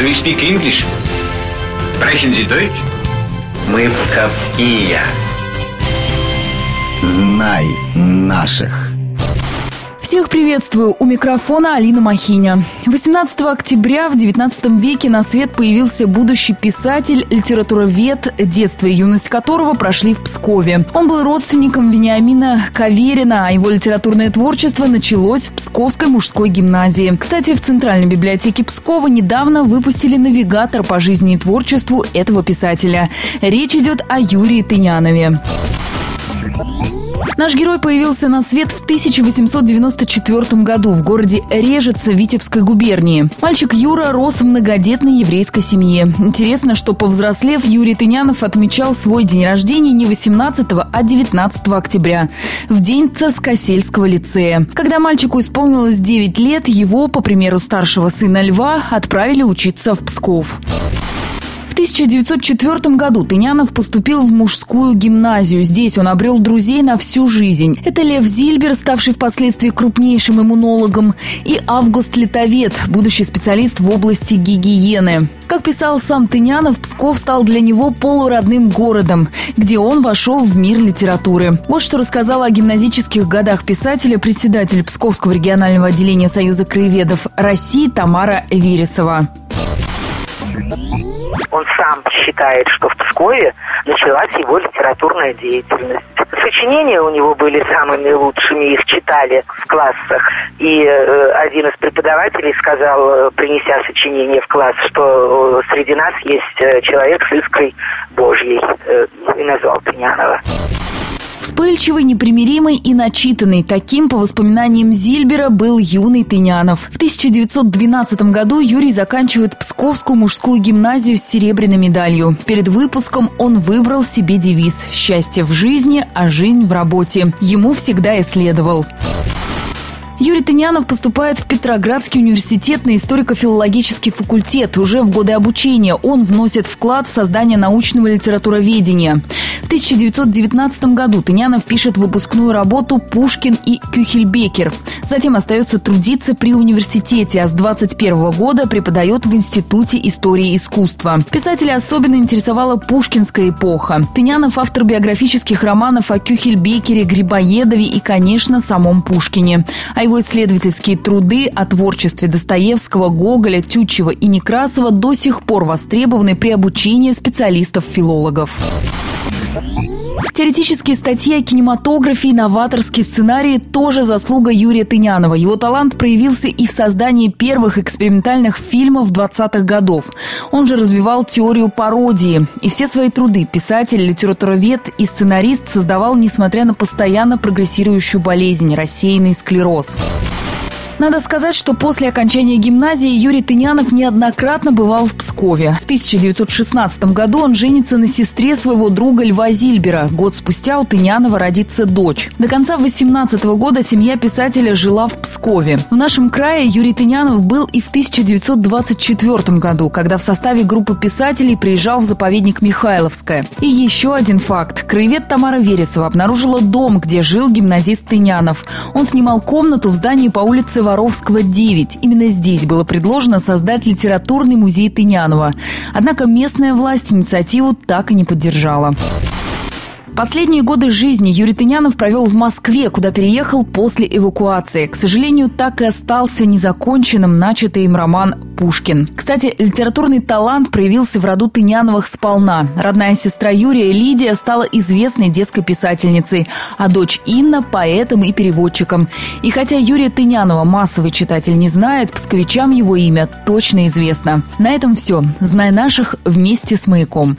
Do you speak English? Sprechen Sie Deutsch? Мы псковские. Знай наших. Всех приветствую! У микрофона Алина Махиня. 18 октября в 19 веке на свет появился будущий писатель, литературовед, детство и юность которого прошли в Пскове. Он был родственником Вениамина Каверина, а его литературное творчество началось в Псковской мужской гимназии. Кстати, в Центральной библиотеке Пскова недавно выпустили навигатор по жизни и творчеству этого писателя. Речь идет о Юрии Тынянове. Наш герой появился на свет в 1894 году в городе Режица Витебской губернии. Мальчик Юра рос в многодетной еврейской семье. Интересно, что повзрослев, Юрий Тынянов отмечал свой день рождения не 18, а 19 октября, в день Цаскосельского лицея. Когда мальчику исполнилось 9 лет, его, по примеру старшего сына Льва, отправили учиться в Псков. В 1904 году Тынянов поступил в мужскую гимназию. Здесь он обрел друзей на всю жизнь. Это Лев Зильбер, ставший впоследствии крупнейшим иммунологом, и Август Литовед, будущий специалист в области гигиены. Как писал сам Тынянов, Псков стал для него полуродным городом, где он вошел в мир литературы. Вот что рассказала о гимназических годах писателя председатель Псковского регионального отделения Союза краеведов России Тамара Вересова. Он сам считает, что в Пскове началась его литературная деятельность. Сочинения у него были самыми лучшими, их читали в классах. И э, один из преподавателей сказал, э, принеся сочинение в класс, что э, среди нас есть человек с искрой Божьей. И назвал Пенянова. Вспыльчивый, непримиримый и начитанный. Таким, по воспоминаниям Зильбера, был юный Тынянов. В 1912 году Юрий заканчивает Псковскую мужскую гимназию с серебряной медалью. Перед выпуском он выбрал себе девиз «Счастье в жизни, а жизнь в работе». Ему всегда исследовал. Юрий Тынянов поступает в Петроградский университет на историко-филологический факультет. Уже в годы обучения он вносит вклад в создание научного литературоведения. В 1919 году Тынянов пишет выпускную работу «Пушкин и Кюхельбекер». Затем остается трудиться при университете, а с 21 года преподает в Институте истории искусства. Писателя особенно интересовала пушкинская эпоха. Тынянов – автор биографических романов о Кюхельбекере, Грибоедове и, конечно, самом Пушкине. А его исследовательские труды о творчестве Достоевского, Гоголя, Тютчева и Некрасова до сих пор востребованы при обучении специалистов-филологов. Теоретические статьи о кинематографе и новаторские сценарии – тоже заслуга Юрия Тынянова. Его талант проявился и в создании первых экспериментальных фильмов 20-х годов. Он же развивал теорию пародии. И все свои труды писатель, литературовед и сценарист создавал, несмотря на постоянно прогрессирующую болезнь – рассеянный склероз. Um, Надо сказать, что после окончания гимназии Юрий Тынянов неоднократно бывал в Пскове. В 1916 году он женится на сестре своего друга Льва Зильбера. Год спустя у Тынянова родится дочь. До конца 18 года семья писателя жила в Пскове. В нашем крае Юрий Тынянов был и в 1924 году, когда в составе группы писателей приезжал в заповедник Михайловское. И еще один факт. Краевед Тамара Вересова обнаружила дом, где жил гимназист Тынянов. Он снимал комнату в здании по улице Воровского, 9. Именно здесь было предложено создать литературный музей Тынянова. Однако местная власть инициативу так и не поддержала. Последние годы жизни Юрий Тынянов провел в Москве, куда переехал после эвакуации. К сожалению, так и остался незаконченным начатый им роман «Пушкин». Кстати, литературный талант проявился в роду Тыняновых сполна. Родная сестра Юрия Лидия стала известной детской писательницей, а дочь Инна – поэтом и переводчиком. И хотя Юрия Тынянова массовый читатель не знает, псковичам его имя точно известно. На этом все. Знай наших вместе с «Маяком».